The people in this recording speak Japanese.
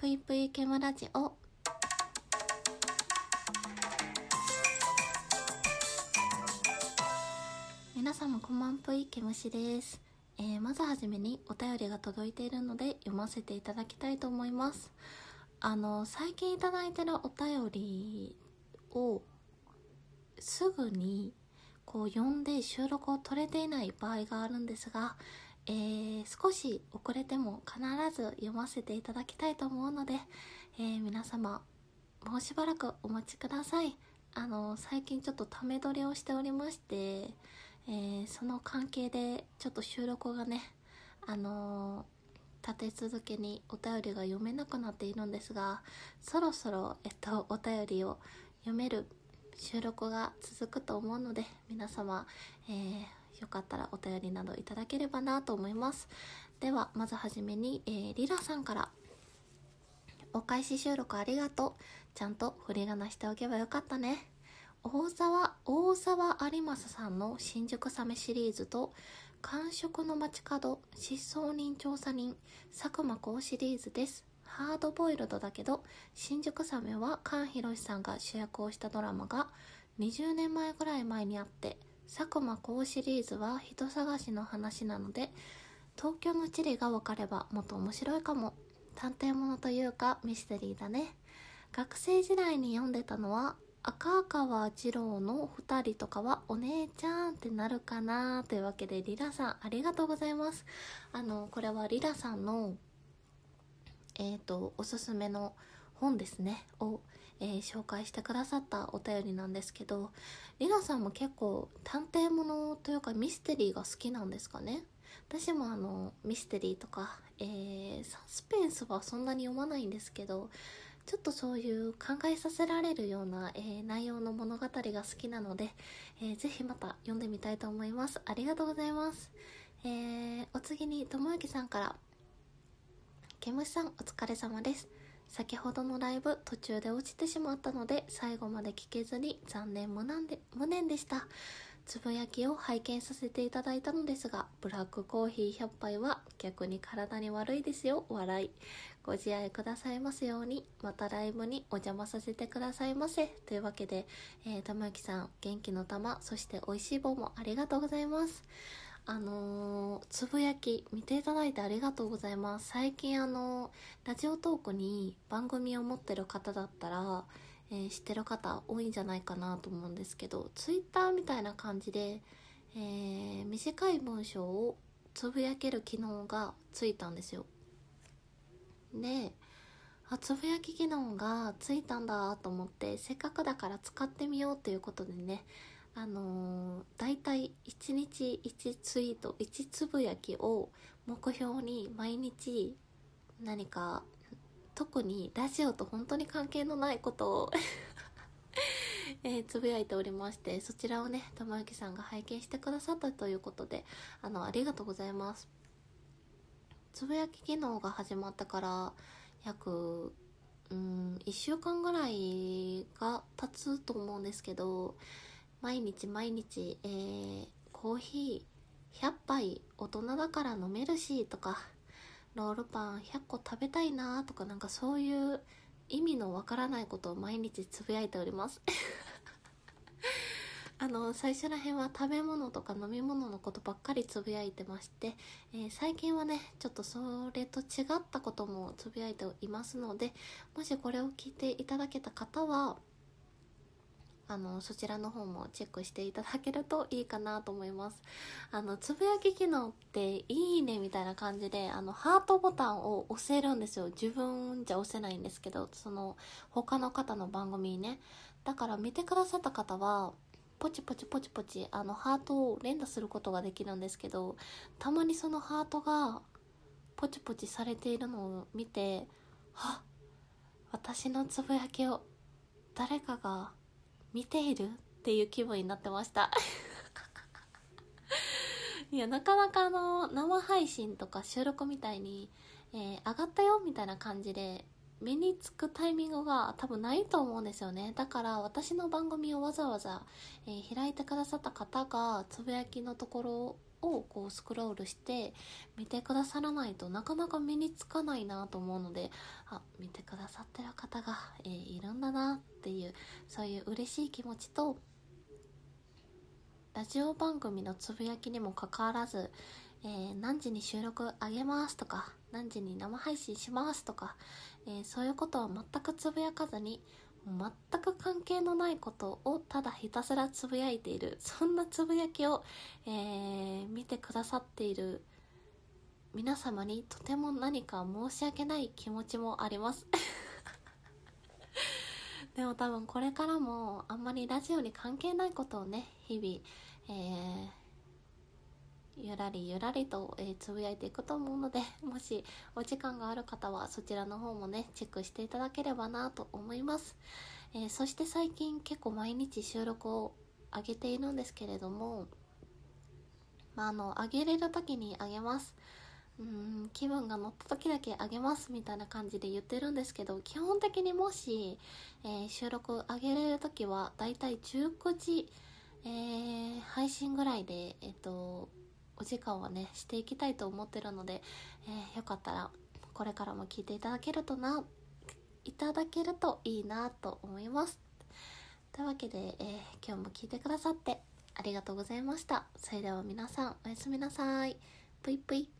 ぷいぷいけむラジオ皆さんもこんばんぷいけむしです、えーまずはじめにお便りが届いているので読ませていただきたいと思います。あの最近いただいてるお便りをすぐにこう読んで収録を取れていない場合があるんですが、えー少し遅れても必ず読ませていただきたいと思うので、えー皆様もうしばらくお待ちください。あの最近ちょっとため撮りをしておりまして、えーその関係でちょっと収録がねあの立て続けにお便りが読めなくなっているんですがそろそろ、えっと、お便りを読める収録が続くと思うので皆様、えーよかったらお便りなどいただければなと思います。ではまずはじめに、えーリラさんから。お返し収録ありがとう。ちゃんと振り仮名しておけばよかったね。大沢大沢有正さんの新宿サメシリーズと完食の街角失踪人調査人佐久間公シリーズです。ハードボイルドだけど新宿サメは菅博さんが主役をしたドラマが20年前ぐらい前にあって佐久間公シリーズは人探しの話なので東京の地理が分かればもっと面白いかも。探偵ものというかミステリーだね。学生時代に読んでたのは赤川次郎の2人とかはお姉ちゃんってなるかなというわけでリラさんありがとうございます。あのこれはリラさんのえっ、とおすすめの本ですね。を、えー紹介してくださったお便りなんですけどリラさんも結構探偵ものというかミステリーが好きなんですかね？私もあのミステリーとか、えーサスペンスはそんなに読まないんですけどちょっとそういう考えさせられるような、えー内容の物語が好きなので、えーぜひまた読んでみたいと思います。ありがとうございます、えーお次にともゆきさんから。ケムシさんお疲れ様です。先ほどのライブ途中で落ちてしまったので最後まで聞けずに残念無難で無念でした。つぶやきを拝見させていただいたのですがブラックコーヒー100杯は逆に体に悪いですよ。笑い。ご自愛くださいますように。またライブにお邪魔させてくださいませ。というわけで、えー、玉木さん元気の玉そして美味しい棒もありがとうございます。あのーつぶやき見ていただいてありがとうございます。最近あのーラジオトークに番組を持ってる方だったら、えー知ってる方多いんじゃないかなと思うんですけどツイッターみたいな感じで、えー短い文章をつぶやける機能がついたんですよ。であつぶやき機能がついたんだと思ってせっかくだから使ってみようということでねあのー、大体1日1ツイート1つぶやきを目標に毎日何か特にラジオと本当に関係のないことをえーつぶやいておりましてそちらをね玉ゆきさんが拝見してくださったということであのありがとうございます。つぶやき機能が始まってから約うん1週間ぐらいが経つと思うんですけど毎日毎日、えーコーヒー100杯大人だから飲めるしとかロールパン100個食べたいなとかなんかそういう意味のわからないことを毎日つぶやいております。あの最初らへんは食べ物とか飲み物のことばっかりつぶやいてまして、えー最近はねちょっとそれと違ったこともつぶやいていますのでもしこれを聞いていただけた方はあのそちらの方もチェックしていただけるといいかなと思います。あのつぶやき機能っていいねみたいな感じであのハートボタンを押せるんですよ。自分じゃ押せないんですけどその他の方の番組にね。だから見てくださった方はポチポチポチポチあのハートを連打することができるんですけどたまにそのハートがポチポチされているのを見てあ私のつぶやきを誰かが見ているっていう気分になってました。いやなかなかあの生配信とか収録みたいに、えー上がったよみたいな感じで目につくタイミングが多分ないと思うんですよね。だから私の番組をわざわざ、えー開いてくださった方がつぶやきのところをこうスクロールして見てくださらないとなかなか身につかないなと思うのであ見てくださってる方が、えー、いるんだな。っていうそういう嬉しい気持ちとラジオ番組のつぶやきにもかかわらず、えー、何時に収録あげますとか何時に生配信しますとか、えー、そういうことは全くつぶやかずに全く関係のないことをただひたすらつぶやいているそんなつぶやきを、えー、見てくださっている皆様にとても何か申し訳ない気持ちもあります。でも多分これからもあんまりラジオに関係ないことをね日々、えーゆらりゆらりと、えー、つぶやいていくと思うのでもしお時間がある方はそちらの方もねチェックしていただければなと思います、えー、そして最近結構毎日収録を上げているんですけれどもまああの上げれる時に上げます。うん気分が乗った時だけあげますみたいな感じで言ってるんですけど基本的にもし、えー、収録上げれる時はだいたい19時、えー、配信ぐらいでえっ、とお時間はねしていきたいと思ってるので、えー、よかったらこれからも聞いていただけるとないただけるといいなと思います。というわけで、えー、今日も聞いてくださってありがとうございました。それでは皆さんおやすみなさい。ぷいぷい。